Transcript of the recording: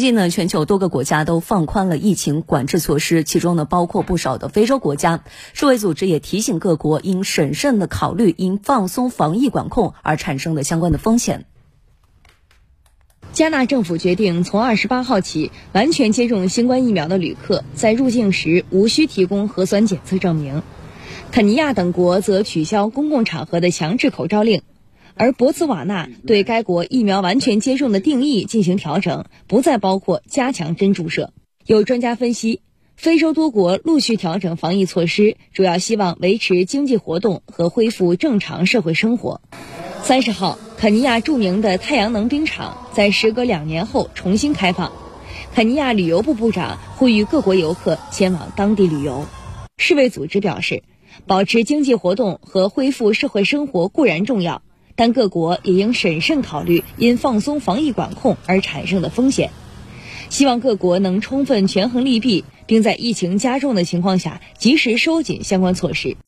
最近呢，全球多个国家都放宽了疫情管制措施，其中呢包括不少的非洲国家。世卫组织也提醒各国应审慎的考虑因放松防疫管控而产生的相关的风险。加纳政府决定，从二十八号起，完全接种新冠疫苗的旅客在入境时无需提供核酸检测证明。肯尼亚等国则取消公共场合的强制口罩令。而博茨瓦纳对该国疫苗完全接种的定义进行调整，不再包括加强针注射。有专家分析，非洲多国陆续调整防疫措施，主要希望维持经济活动和恢复正常社会生活。三十号，肯尼亚著名的太阳能冰场在时隔两年后重新开放。肯尼亚旅游部部长呼吁各国游客前往当地旅游。世卫组织表示，保持经济活动和恢复社会生活固然重要。但各国也应审慎考虑因放松防疫管控而产生的风险，希望各国能充分权衡利弊，并在疫情加重的情况下及时收紧相关措施。